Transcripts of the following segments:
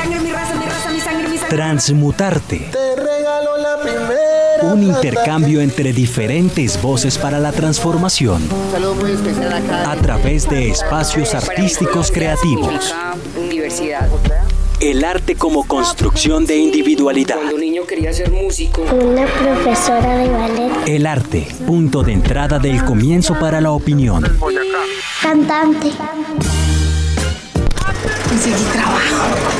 sangre, mi raza, mi raza, mi sangre, mi sangre. Transmutarte. Te regalo la primera. Un intercambio entre diferentes voces para la transformación. Saludos muy especial acá. A través de espacios artísticos creativos. Universidad. El arte como construcción de individualidad. Cuando un niño quería ser músico. Una profesora de ballet. El arte, punto de entrada del comienzo para la opinión. Cantante. Conseguí trabajo.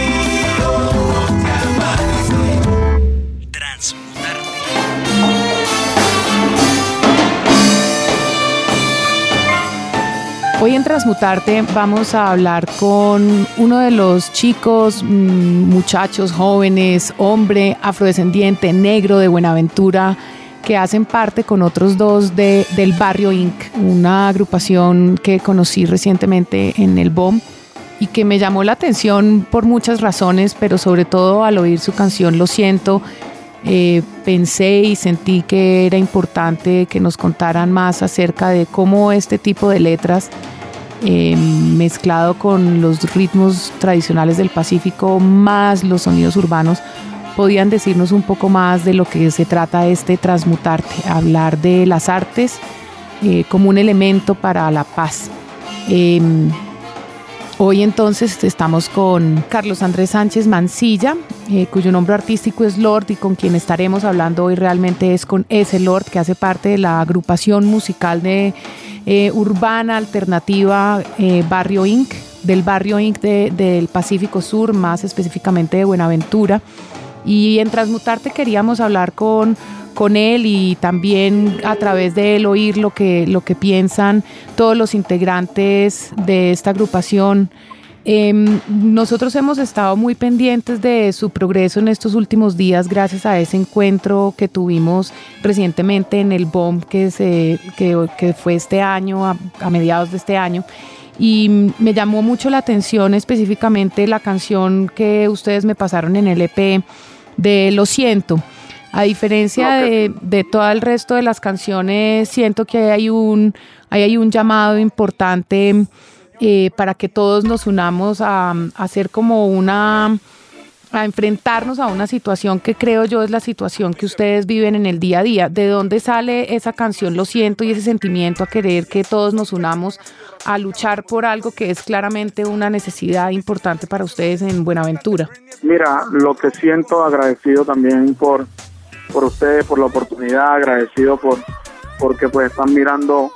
Hoy en Transmutarte vamos a hablar con uno de los chicos, mm, muchachos, jóvenes, hombre, afrodescendiente, negro de Buenaventura, que hacen parte con otros dos de, del Barrio Inc., una agrupación que conocí recientemente en el BOM y que me llamó la atención por muchas razones, pero sobre todo al oír su canción Lo siento, eh, pensé y sentí que era importante que nos contaran más acerca de cómo este tipo de letras, eh, mezclado con los ritmos tradicionales del Pacífico, más los sonidos urbanos, podían decirnos un poco más de lo que se trata este transmutarte, hablar de las artes eh, como un elemento para la paz. Em, Hoy entonces estamos con Carlos Andrés Sánchez Mancilla, eh, cuyo nombre artístico es Lord y con quien estaremos hablando hoy realmente es con ese Lord que hace parte de la agrupación musical de eh, urbana alternativa eh, Barrio Inc., del Barrio Inc. de- del Pacífico Sur, más específicamente de Buenaventura. Y en Transmutarte queríamos hablar con, con él y también a través de él oír lo que, lo que piensan todos los integrantes de esta agrupación. Em, nosotros hemos estado muy pendientes de su progreso en estos últimos días gracias a ese encuentro que tuvimos recientemente en el BOM que, se, que, que fue este año, a, a mediados de este año. Y me llamó mucho la atención específicamente la canción que ustedes me pasaron en el EP de Lo siento. A diferencia de, de todo el resto de las canciones, siento que hay un, hay un llamado importante eh, para que todos nos unamos a, a hacer como una a enfrentarnos a una situación que creo yo es la situación que ustedes viven en el día a día. ¿De dónde sale esa canción Lo siento y ese sentimiento a querer que todos nos unamos a luchar por algo que es claramente una necesidad importante para ustedes en Buenaventura? Mira, lo que siento agradecido también por, por ustedes, por la oportunidad, agradecido por porque pues están mirando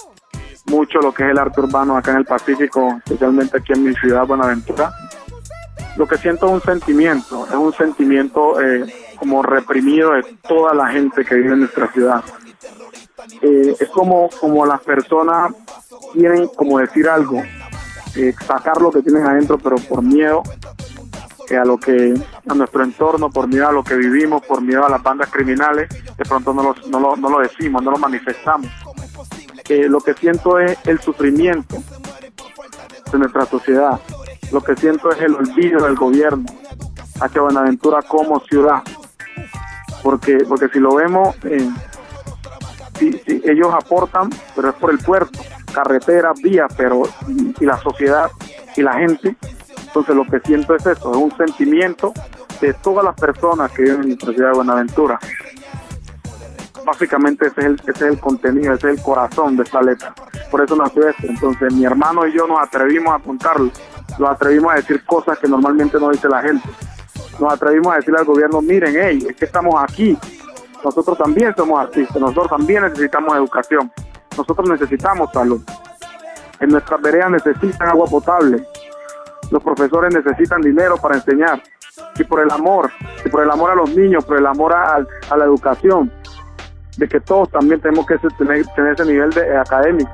mucho lo que es el arte urbano acá en el Pacífico, especialmente aquí en mi ciudad, Buenaventura. Lo que siento es un sentimiento, es un sentimiento eh, como reprimido de toda la gente que vive en nuestra ciudad. Eh, es como, como las personas quieren como decir algo, eh, sacar lo que tienen adentro, pero por miedo que a lo que a nuestro entorno, por miedo a lo que vivimos, por miedo a las bandas criminales, de pronto no lo, no lo, no lo decimos, no lo manifestamos. Eh, lo que siento es el sufrimiento de nuestra sociedad. Lo que siento es el olvido del gobierno hacia Buenaventura como ciudad. Porque, porque si lo vemos, eh, si, si ellos aportan, pero es por el puerto, carreteras, vías, pero y, la sociedad y la gente. Entonces lo que siento es eso, es un sentimiento de todas las personas que viven en nuestra ciudad de Buenaventura. Básicamente ese es, el, contenido, ese es el corazón de esta letra. Por eso nació esto. Entonces mi hermano y yo nos atrevimos a contarlo, nos atrevimos a decir cosas que normalmente no dice la gente. Nos atrevimos a decirle al gobierno, miren, hey, es que estamos aquí. Nosotros también somos artistas, nosotros también necesitamos educación, nosotros necesitamos salud. En nuestras veredas necesitan agua potable, los profesores necesitan dinero para enseñar. Y por el amor, y por el amor a los niños, por el amor a la educación, de que todos también tenemos que tener, tener ese nivel de, eh, académico.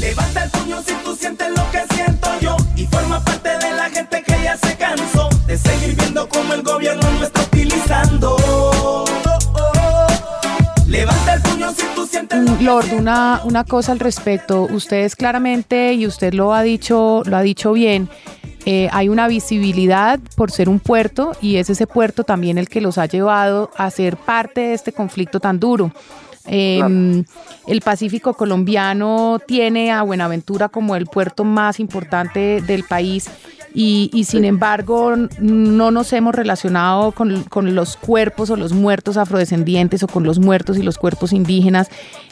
Levanta el puño si tú sientes lo que siento yo y forma parte de la gente que ya se cansó de seguir viendo cómo el gobierno lo está utilizando. Oh, oh. Levanta el puño si tú sientes mm, Lord, una, una cosa al respecto. Ustedes claramente, y usted lo ha dicho, lo ha dicho bien, eh, hay una visibilidad por ser un puerto y es ese puerto también el que los ha llevado a ser parte de este conflicto tan duro. Em, el Pacífico colombiano tiene a Buenaventura como el puerto más importante del país y, sin embargo no nos hemos relacionado con, los cuerpos o los muertos afrodescendientes o con los muertos y los cuerpos indígenas.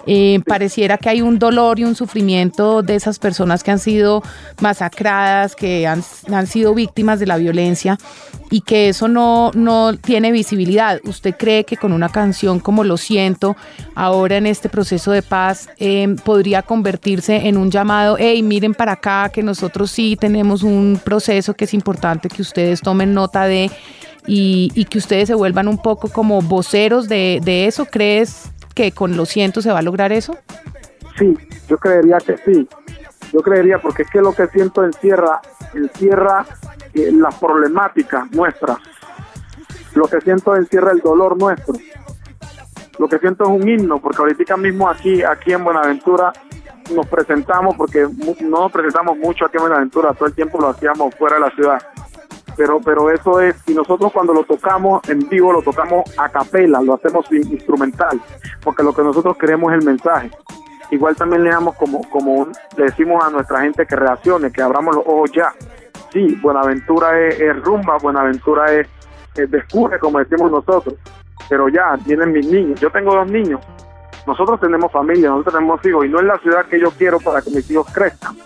Eh, pareciera que hay un dolor y un sufrimiento de esas personas que han sido masacradas, que han, han sido víctimas de la violencia y que eso no, no tiene visibilidad. ¿Usted cree que con una canción como Lo siento, ahora en este proceso de paz, eh, podría convertirse en un llamado, hey, miren para acá, que nosotros sí tenemos un proceso que es importante que ustedes tomen nota de y, que ustedes se vuelvan un poco como voceros de, de eso? ¿Crees que con Lo siento se va a lograr eso? Sí, yo creería que sí. Yo creería porque es que lo que siento encierra, encierra eh, las problemáticas nuestras. Lo que siento encierra el dolor nuestro. Lo que siento es un himno, porque ahorita mismo aquí, aquí en Buenaventura nos presentamos, porque no nos presentamos mucho aquí en Buenaventura, todo el tiempo lo hacíamos fuera de la ciudad. Pero, pero eso es, y nosotros cuando lo tocamos en vivo, lo tocamos a capela, lo hacemos instrumental, porque lo que nosotros queremos es el mensaje igual también le damos como, como le decimos a nuestra gente que reaccione, que abramos los ojos ya. Sí, Buenaventura es, rumba, Buenaventura es, descubre, como decimos nosotros, pero ya tienen mis niños. Yo tengo dos niños, nosotros tenemos familia, nosotros tenemos hijos, y no es la ciudad que yo quiero para que mis hijos crezcan.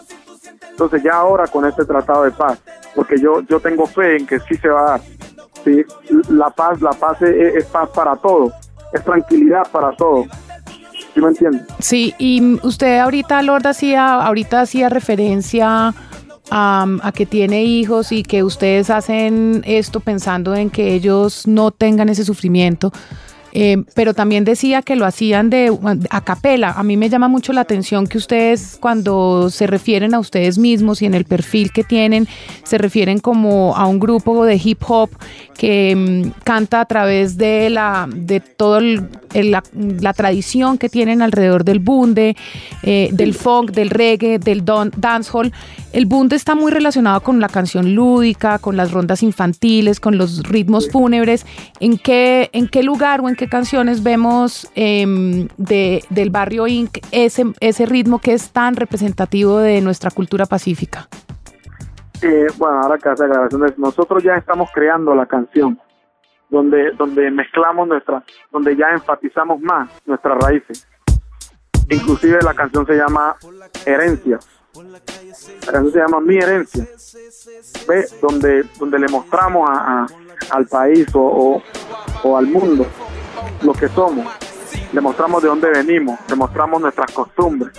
Entonces ya ahora con este tratado de paz, porque yo, yo tengo fe en que sí se va a dar. ¿sí? La paz, la paz es, paz para todos, es tranquilidad para todos ¿Sí me entiende? Sí, y usted ahorita, Lord, hacía, ahorita hacía referencia a, a, que tiene hijos y que ustedes hacen esto pensando en que ellos no tengan ese sufrimiento. Eh, pero también decía que lo hacían de a capela. A mí me llama mucho la atención que ustedes cuando se refieren a ustedes mismos y en el perfil que tienen, se refieren como a un grupo de hip hop que mm, canta a través de la de todo la, tradición que tienen alrededor del bunde, eh, del funk, del reggae, del don, dancehall. El bunde está muy relacionado con la canción lúdica, con las rondas infantiles, con los ritmos fúnebres. ¿En qué, en qué lugar o en qué canciones vemos em, de, del barrio Inc. Ese, ese ritmo que es tan representativo de nuestra cultura pacífica? Eh, bueno, ahora que hace grabaciones, nosotros ya estamos creando la canción donde, donde mezclamos nuestra, donde ya enfatizamos más nuestras raíces. Inclusive la canción se llama Herencia. La canción se llama Mi Herencia. ¿Ve? Donde, donde le mostramos a, al país o, o al mundo lo que somos, le mostramos de dónde venimos, le mostramos nuestras costumbres,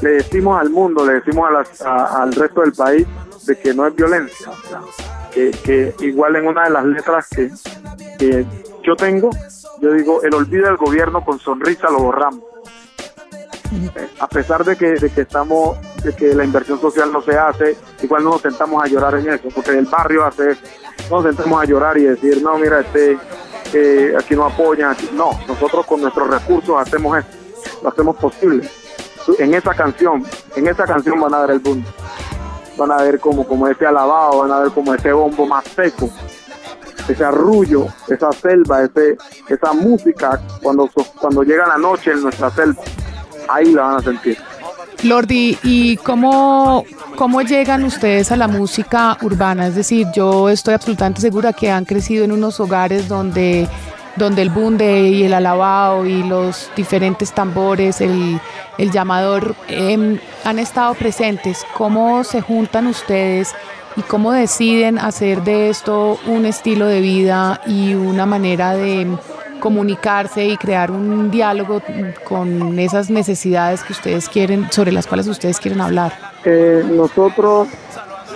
le decimos al mundo, le decimos al resto del país de que no es violencia, que, igual en una de las letras que, yo tengo, yo digo, el olvido del gobierno con sonrisa lo borramos. A pesar de que, de que estamos, de que la inversión social no se hace, igual no nos sentamos a llorar en eso, porque el barrio hace eso. Nos sentamos a llorar y decir, no, mira, este, que aquí no apoyan. No, nosotros con nuestros recursos hacemos esto, lo hacemos posible. En esa canción, en esa canción van a ver el boom. Van a ver como, como ese alabado, van a ver como ese bombo más seco, ese arrullo, esa selva, ese, esa música cuando, cuando llega la noche en nuestra selva. Ahí la van a sentir. Lordi, ¿y cómo, cómo llegan ustedes a la música urbana? Es decir, yo estoy absolutamente segura que han crecido en unos hogares donde, donde el bunde y el alabao y los diferentes tambores, el, llamador, em, han estado presentes. ¿Cómo se juntan ustedes y cómo deciden hacer de esto un estilo de vida y una manera de comunicarse y crear un diálogo con esas necesidades que ustedes quieren, sobre las cuales ustedes quieren hablar? Eh, nosotros,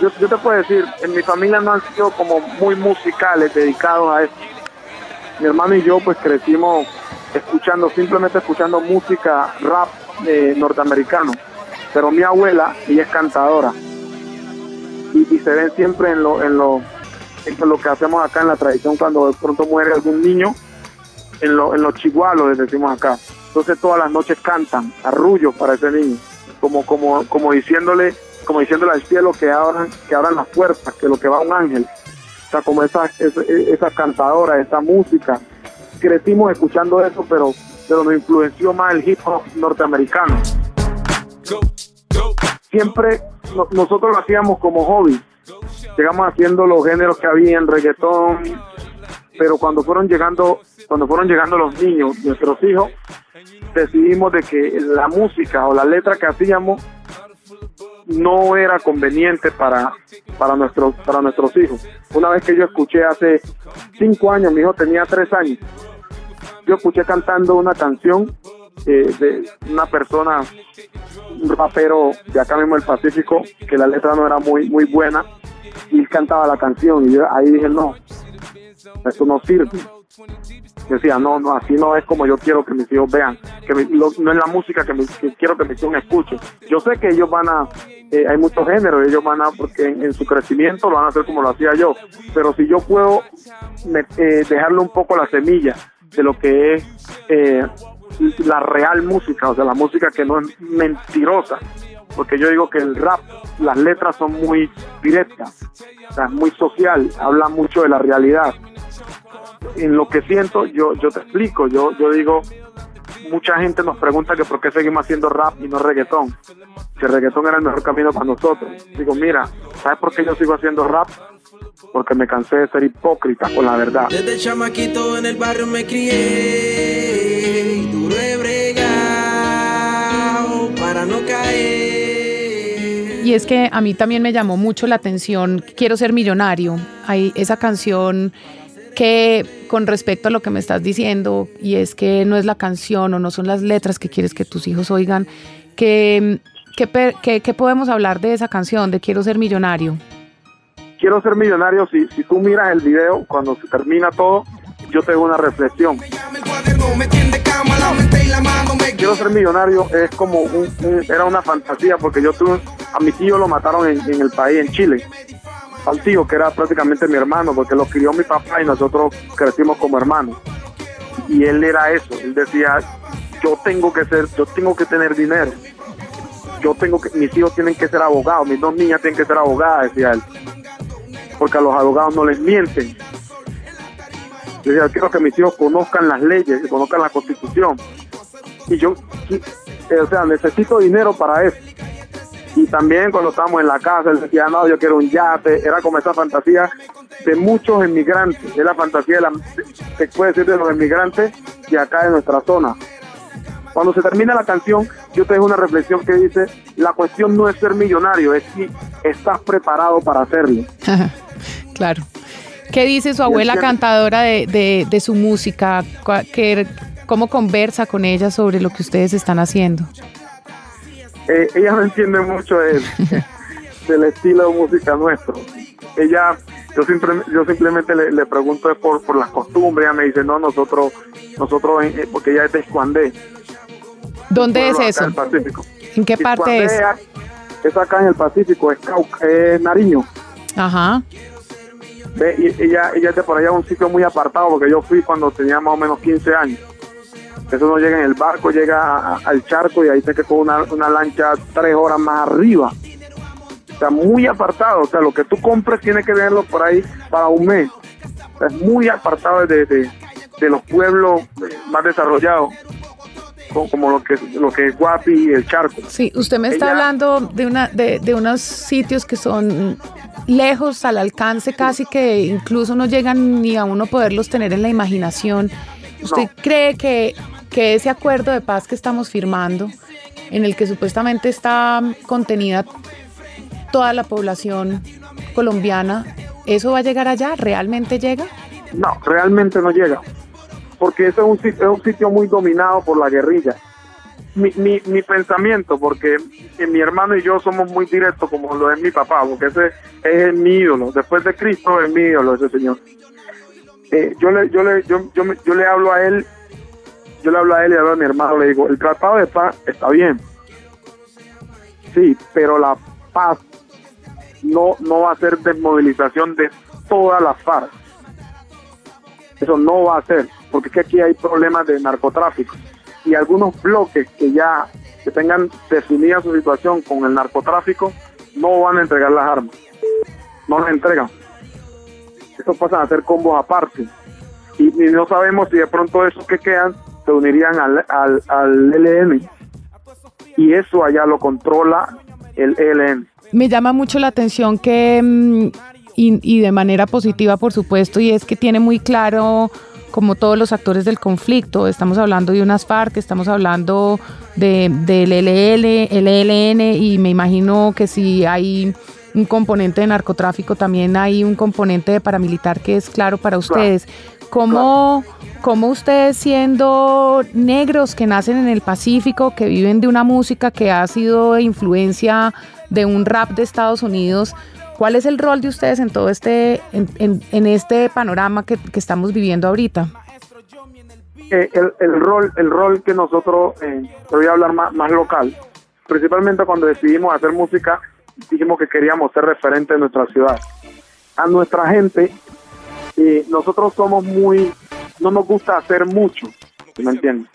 yo, te puedo decir, en mi familia no han sido como muy musicales, dedicados a esto. Mi hermano y yo pues crecimos escuchando, simplemente escuchando música rap eh, norteamericano. Pero mi abuela, ella es cantadora. Y, se ven siempre en lo, en lo, en lo que hacemos acá en la tradición cuando de pronto muere algún niño en, en los chigualos, decimos acá. Entonces todas las noches cantan, arrullos para ese niño, como, como, como diciéndole, como diciéndole al cielo que abran, que abran las puertas, que lo que va un ángel. O sea, como esa, esa, esa cantadora, esa música. Crecimos escuchando eso, pero, pero nos influenció más el hip hop norteamericano. Siempre no- nosotros lo hacíamos como hobby. Llegamos haciendo los géneros que había en reggaetón, pero cuando fueron llegando, cuando fueron llegando los niños, nuestros hijos, decidimos de que la música o la letra que hacíamos no era conveniente para, para nuestros, para nuestros hijos. Una vez que yo escuché hace cinco años, mi hijo tenía tres años, yo escuché cantando una canción eh, de una persona, un rapero de acá mismo del Pacífico, que la letra no era muy, muy buena, y cantaba la canción, y yo ahí dije, no, eso no sirve. Decía, no, no, así no es como yo quiero que mis hijos vean, que mi- lo- no es la música que, mi- que quiero que mis hijos escuchen. Yo sé que ellos van a, eh, hay muchos géneros, ellos van a, porque en, en su crecimiento lo van a hacer como lo hacía yo, pero si yo puedo me- eh, dejarle un poco la semilla de lo que es eh, la real música, o sea, la música que no es mentirosa, porque yo digo que el rap, las letras son muy directas, o sea, es muy social, habla mucho de la realidad. En lo que siento, yo, yo te explico, yo, yo digo, mucha gente nos pregunta que por qué seguimos haciendo rap y no reggaetón, si el reggaetón era el mejor camino para nosotros. Digo, mira, ¿sabes por qué yo sigo haciendo rap? Porque me cansé de ser hipócrita con la verdad. Desde chamaquito en el barrio me crié y duro he bregado para no caer. Y es que a mí también me llamó mucho la atención Quiero ser millonario. Hay esa canción que con respecto a lo que me estás diciendo, y es que no es la canción o no son las letras que quieres que tus hijos oigan, que, que, que- que podemos hablar de esa canción, de Quiero ser millonario. Quiero ser millonario, si, si tú miras el video, cuando se termina todo, yo tengo una reflexión. Quiero ser millonario es como un, un- era una fantasía porque yo tuve a mi tío lo mataron en, en el país en Chile al tío que era prácticamente mi hermano porque lo crió mi papá y nosotros crecimos como hermanos y él era eso él decía yo tengo que ser yo tengo que tener dinero yo tengo que mis hijos tienen que ser abogados mis dos niñas tienen que ser abogadas decía él porque a los abogados no les mienten yo decía, quiero que mis hijos conozcan las leyes, que conozcan la constitución. Y yo, eh, o sea, necesito dinero para eso. Y también cuando estábamos en la casa, él decía, no, yo quiero un yate. Era como esa fantasía de muchos inmigrantes. Es la fantasía, de la, se puede decir, de los inmigrantes de acá de nuestra zona. Cuando se termina la canción, yo te dejo una reflexión que dice, la cuestión no es ser millonario, es si estás preparado para hacerlo. claro. ¿Qué dice su abuela cantadora de, de- de su música? Qué- ¿Cómo conversa con ella sobre lo que ustedes están haciendo? Eh, ella no entiende mucho de- del estilo de música nuestro. Ella, yo siempre, yo simplemente le, le pregunto por, por las costumbres, ella me dice, no, nosotros, nosotros, eh, porque ella es de Escuandé. ¿Dónde es eso? del Pacífico. ¿En qué parte es? Es acá en el Pacífico, es, Cauca, es Nariño. Ajá. Ve, y ella, ella es de por allá un sitio muy apartado, porque yo fui cuando tenía más o menos 15 años. Eso no llega en el barco, llega a- a- al charco y ahí te que con una, una lancha tres horas más arriba. O sea, muy apartado. O sea, lo que tú compres tiene que verlo por ahí para un mes. O sea, es muy apartado de, de, de los pueblos más desarrollados, co- como lo que, lo que es Guapi y el charco. Sí, usted me está Ella- hablando de una de, de unos sitios que son lejos al alcance casi que incluso no llegan ni a uno poderlos tener en la imaginación. ¿Usted No. cree que, que ese acuerdo de paz que estamos firmando, en el que supuestamente está contenida toda la población colombiana, eso va a llegar allá? ¿Realmente llega? No, realmente no llega. Porque ese es un sitio, es un sitio muy dominado por la guerrilla. Mi, mi, mi pensamiento, porque eh, mi hermano y yo somos muy directos como lo es mi papá, porque ese es mi ídolo. Después de Cristo es mi ídolo ese señor. Eh, yo, le, yo, le, yo, yo, yo le hablo a él, yo le hablo a él y le hablo a mi hermano, le digo, el tratado de paz está bien. Sí, pero la paz no, no va a ser desmovilización de todas las FARC. Eso no va a ser, porque es que aquí hay problemas de narcotráfico. y algunos bloques que ya que tengan definida su situación con el narcotráfico no van a entregar las armas, no las entregan. Estos pasan a ser combos aparte y no sabemos si de pronto esos que quedan se unirían al, al, al ELN y eso allá lo controla el ELN. Me llama mucho la atención que, mm, y, y de manera positiva por supuesto, y es que tiene muy claro como todos los actores del conflicto. Estamos hablando de unas FARC, estamos hablando de, del LL, el ELN y me imagino que si hay un componente de narcotráfico, también hay un componente de paramilitar que es claro para ustedes. ¿Cómo, ¿Cómo ustedes siendo negros que nacen en el Pacífico, que viven de una música que ha sido influencia de un rap de Estados Unidos, ¿Cuál es el rol de ustedes en todo este, en, en, en este panorama que, estamos viviendo ahorita? Eh, el, rol, el rol que nosotros, eh, voy a hablar más, más local, principalmente cuando decidimos hacer música, dijimos que queríamos ser referentes de nuestra ciudad. A nuestra gente, eh, nosotros somos muy, no nos gusta hacer mucho, ¿me entiendes?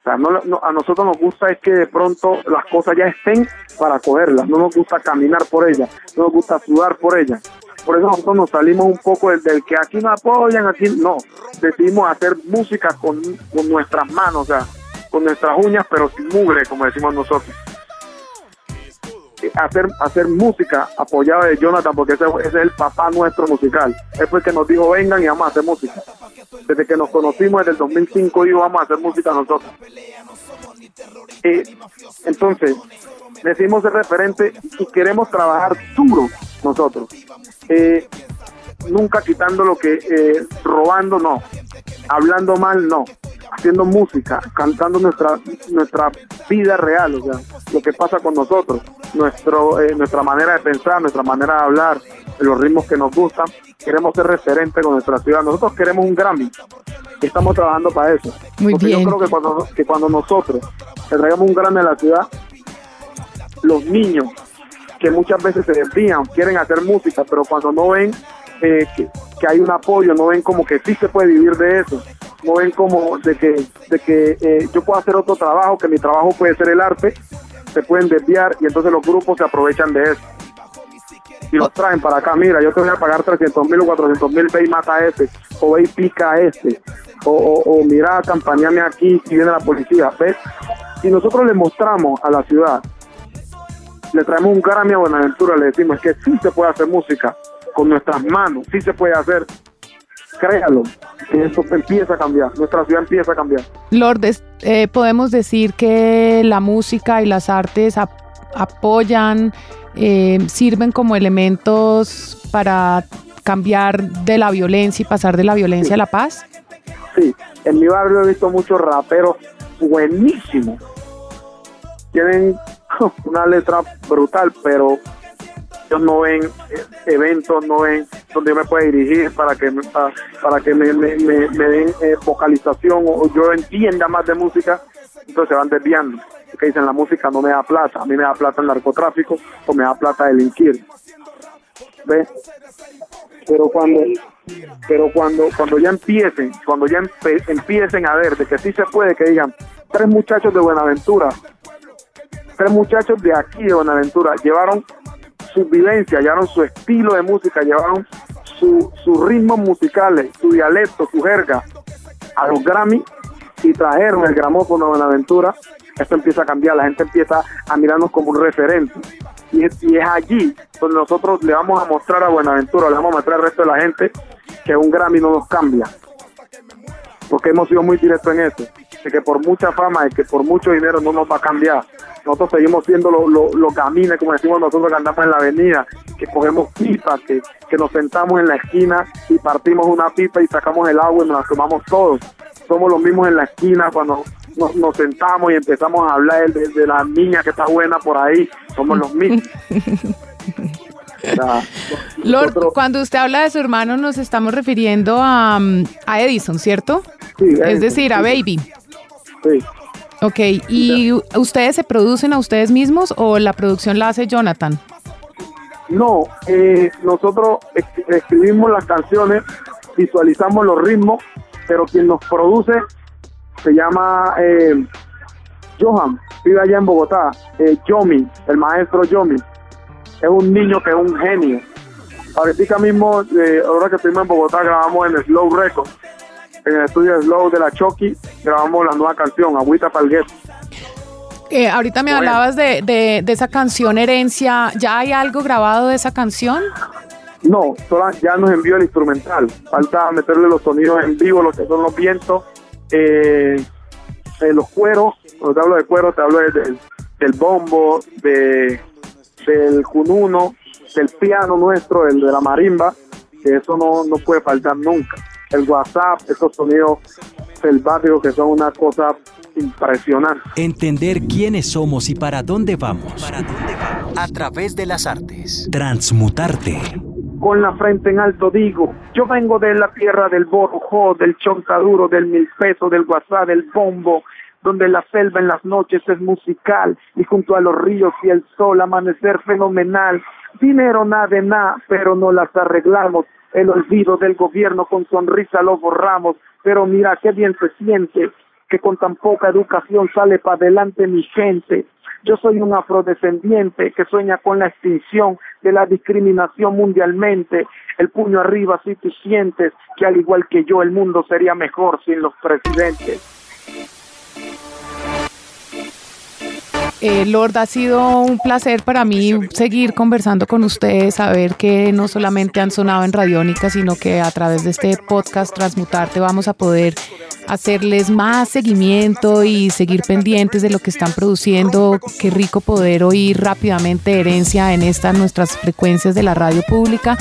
O sea, no, a nosotros nos gusta es que de pronto las cosas ya estén para cogerlas, no nos gusta caminar por ellas, no nos gusta sudar por ellas. Por eso nosotros nos salimos un poco del, del que aquí no apoyan, aquí no. Decidimos hacer música con, con nuestras manos, o sea, con nuestras uñas, pero sin mugre, como decimos nosotros. Hacer, hacer música apoyada de Jonathan, porque ese, es el papá nuestro musical. Él fue el que nos dijo, vengan y vamos a hacer música. Desde que nos conocimos, desde el 2005, dijo, vamos a hacer música nosotros. Entonces, decidimos ser referente y queremos trabajar duro nosotros. Eh, nunca quitando lo que, eh, robando no, hablando mal no, haciendo música, cantando nuestra nuestra vida real, o sea, lo que pasa con nosotros, nuestro eh, nuestra manera de pensar, nuestra manera de hablar, los ritmos que nos gustan, queremos ser referente con nuestra ciudad. Nosotros queremos un Grammy, estamos trabajando para eso. Muy Porque bien. yo creo que cuando, que cuando nosotros le traigamos un Grammy a la ciudad, los niños que muchas veces se desvían, quieren hacer música, pero cuando no ven eh, que, que, hay un apoyo, no ven como que sí se puede vivir de eso, no ven como de que, de que eh, yo puedo hacer otro trabajo, que mi trabajo puede ser el arte, se pueden desviar y entonces los grupos se aprovechan de eso. Y los traen para acá, mira, yo te voy a pagar 300 mil o 400 mil, ve y mata a este, o ve y pica a este, o, o, mira, campañame aquí si viene la policía, ¿ves? Si nosotros le mostramos a la ciudad le traemos un Grammy a Buenaventura, le decimos que sí se puede hacer música con nuestras manos, sí se puede hacer. Créalo, que esto empieza a cambiar, nuestra ciudad empieza a cambiar. Lourdes, eh, podemos decir que la música y las artes ap apoyan, eh, sirven como elementos para cambiar de la violencia y pasar de la violencia sí. a la paz. Sí, en mi barrio he visto muchos raperos buenísimos. Tienen una letra brutal, pero ellos no ven eventos, no ven donde yo me pueda dirigir para que me, para, que me, me, me, den eh, vocalización o yo entienda más de música, entonces se van desviando. Que dicen la música no me da plata, a mí me da plata el narcotráfico o me da plata delinquir. ¿Ves? Pero cuando pero cuando cuando ya empiecen, cuando ya empiecen a ver de que sí se puede, que digan tres muchachos de Buenaventura tres muchachos de aquí de Buenaventura llevaron su vivencia, llevaron su estilo de música, llevaron sus su ritmos musicales, su dialecto, su jerga a los Grammy y trajeron el gramófono de Buenaventura, esto empieza a cambiar, la gente empieza a mirarnos como un referente. Y es, y es allí donde nosotros le vamos a mostrar a Buenaventura, le vamos a mostrar al resto de la gente que un Grammy no nos cambia. Porque hemos sido muy directos en eso, de que por mucha fama y que por mucho dinero no nos va a cambiar nosotros seguimos siendo los lo, lo camines, como decimos nosotros que andamos en la avenida, que cogemos pipas, que, que nos sentamos en la esquina y partimos una pipa y sacamos el agua y nos la tomamos todos. Somos los mismos en la esquina cuando nos, nos sentamos y empezamos a hablar de, de, la niña que está buena por ahí, somos los mismos. O sea, Lord, nosotros... cuando usted habla de su hermano nos estamos refiriendo a, a Edison, ¿cierto? Sí, Edison, es decir, a Baby. Sí. Ok, ¿y ustedes se producen a ustedes mismos o la producción la hace Jonathan? No, eh, nosotros escribimos las canciones, visualizamos los ritmos, pero quien nos produce se llama eh, Johan vive allá en Bogotá. Eh, Yomi, el maestro Yomi, es un niño que es un genio. Ahorita mismo, eh, ahora que estuvimos en Bogotá, grabamos en Slow Records, en el estudio de Slow de la Chucky, grabamos la nueva canción, Agüita Palguet. Eh, ahorita me Bueno. hablabas de, de- de esa canción Herencia. ¿Ya hay algo grabado de esa canción? No, sola- ya nos envió el instrumental. Falta meterle los sonidos en vivo, lo que son los vientos, eh, eh, los cueros. Cuando te hablo de cuero, te hablo de- del, del bombo, de, del cununo, del piano nuestro, el de la marimba, que eso no, no puede faltar nunca. El WhatsApp, esos sonidos selváticos que son una cosa impresionante. Entender quiénes somos y para dónde vamos. A través de las artes. Transmutarte. con la frente en alto digo, yo vengo de la tierra del borujó, del choncaduro, del mil pesos, del guasá, del bombo, donde la selva en las noches es musical y junto a los ríos y el sol amanecer fenomenal. Dinero nada de nada, pero no las arreglamos. El olvido del gobierno con sonrisa lo borramos, pero mira qué bien se siente que con tan poca educación sale para adelante mi gente. Yo soy un afrodescendiente que sueña con la extinción de la discriminación mundialmente. El puño arriba si tú sientes que al igual que yo el mundo sería mejor sin los presidentes. Eh, Lord, ha sido un placer para mí seguir conversando con ustedes, saber que no solamente han sonado en Radiónica, sino que a través de este podcast Transmutarte vamos a poder hacerles más seguimiento y seguir pendientes de lo que están produciendo. Qué rico poder oír rápidamente herencia en estas nuestras frecuencias de la radio pública.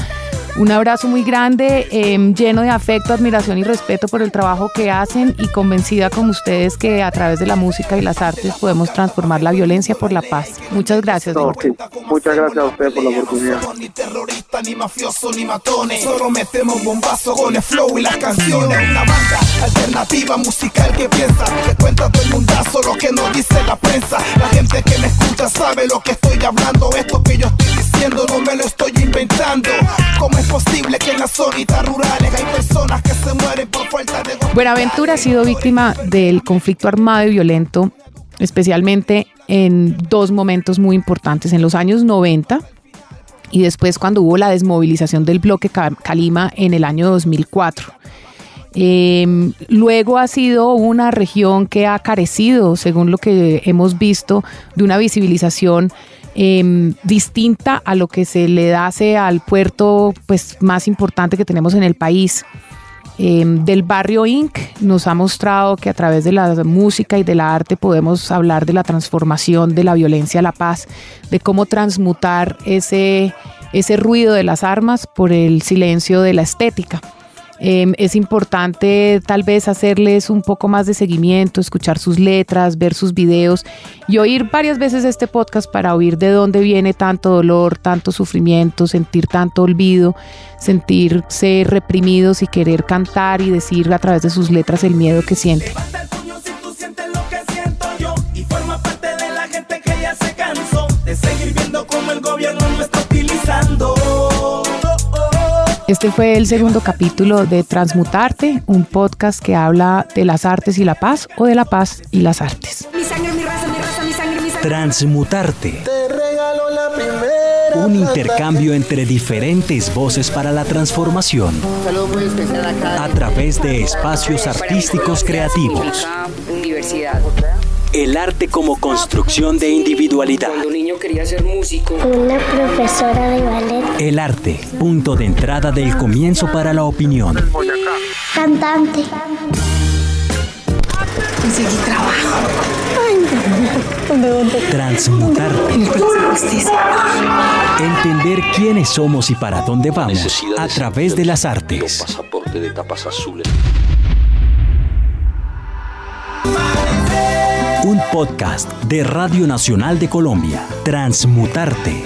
Un abrazo muy grande, eh, lleno de afecto, admiración y respeto por el trabajo que hacen y convencida como ustedes que a través de la música y las artes podemos transformar la violencia por la paz. Muchas gracias, No, sí. Muchas gracias a usted por la oportunidad. Ni terrorista, ni mafioso, ni matones. Solo metemos bombazo con el flow y las canciones. Una banda alternativa musical que piensa, que cuenta todo el mundazo lo que nos dice la prensa. La gente que me escucha sabe lo que estoy hablando. Esto que yo estoy diciendo no me lo estoy inventando. Zonitas rurales hay personas que se mueren por de Buenaventura ha sido víctima del conflicto armado y violento, especialmente en dos momentos muy importantes. En los años 90 y después cuando hubo la desmovilización del bloque Ca- Calima en el año 2004. Eh, luego ha sido una región que ha carecido, según lo que hemos visto, de una visibilización eh, distinta a lo que se le hace al puerto pues, más importante que tenemos en el país. Eh, del barrio Inc. nos ha mostrado que a través de la música y de la arte podemos hablar de la transformación de la violencia a la paz, de cómo transmutar ese, ese ruido de las armas por el silencio de la estética. Eh, es importante tal vez hacerles un poco más de seguimiento, escuchar sus letras, ver sus videos y oír varias veces este podcast para oír de dónde viene tanto dolor, tanto sufrimiento, sentir tanto olvido, sentirse reprimidos y querer cantar y decir a través de sus letras el miedo que sienten. Levanta el puño si tú sientes lo que siento yo y forma parte de seguir viendo cómo el gobierno no está. Este fue el segundo capítulo de Transmutarte, un podcast que habla de las artes y la paz o de la paz y las artes. Mi sangre, mi raza, mi raza, mi sangre, mi sangre. Transmutarte. Te regalo la primera. Un intercambio entre diferentes voces para la transformación. Saludo muy especial acá. A través de espacios artísticos creativos. Universidad. El arte como construcción de individualidad. Cuando niño quería ser músico. Una profesora de ballet, El arte, punto de entrada del comienzo para la opinión. cantante, Conseguí trabajo Transmutarte. Palacio de Justicia. Entender quiénes somos y para dónde vamos a través de las Un artes. pasaporte de tapas azules. Podcast de Radio Nacional de Colombia. Transmutarte.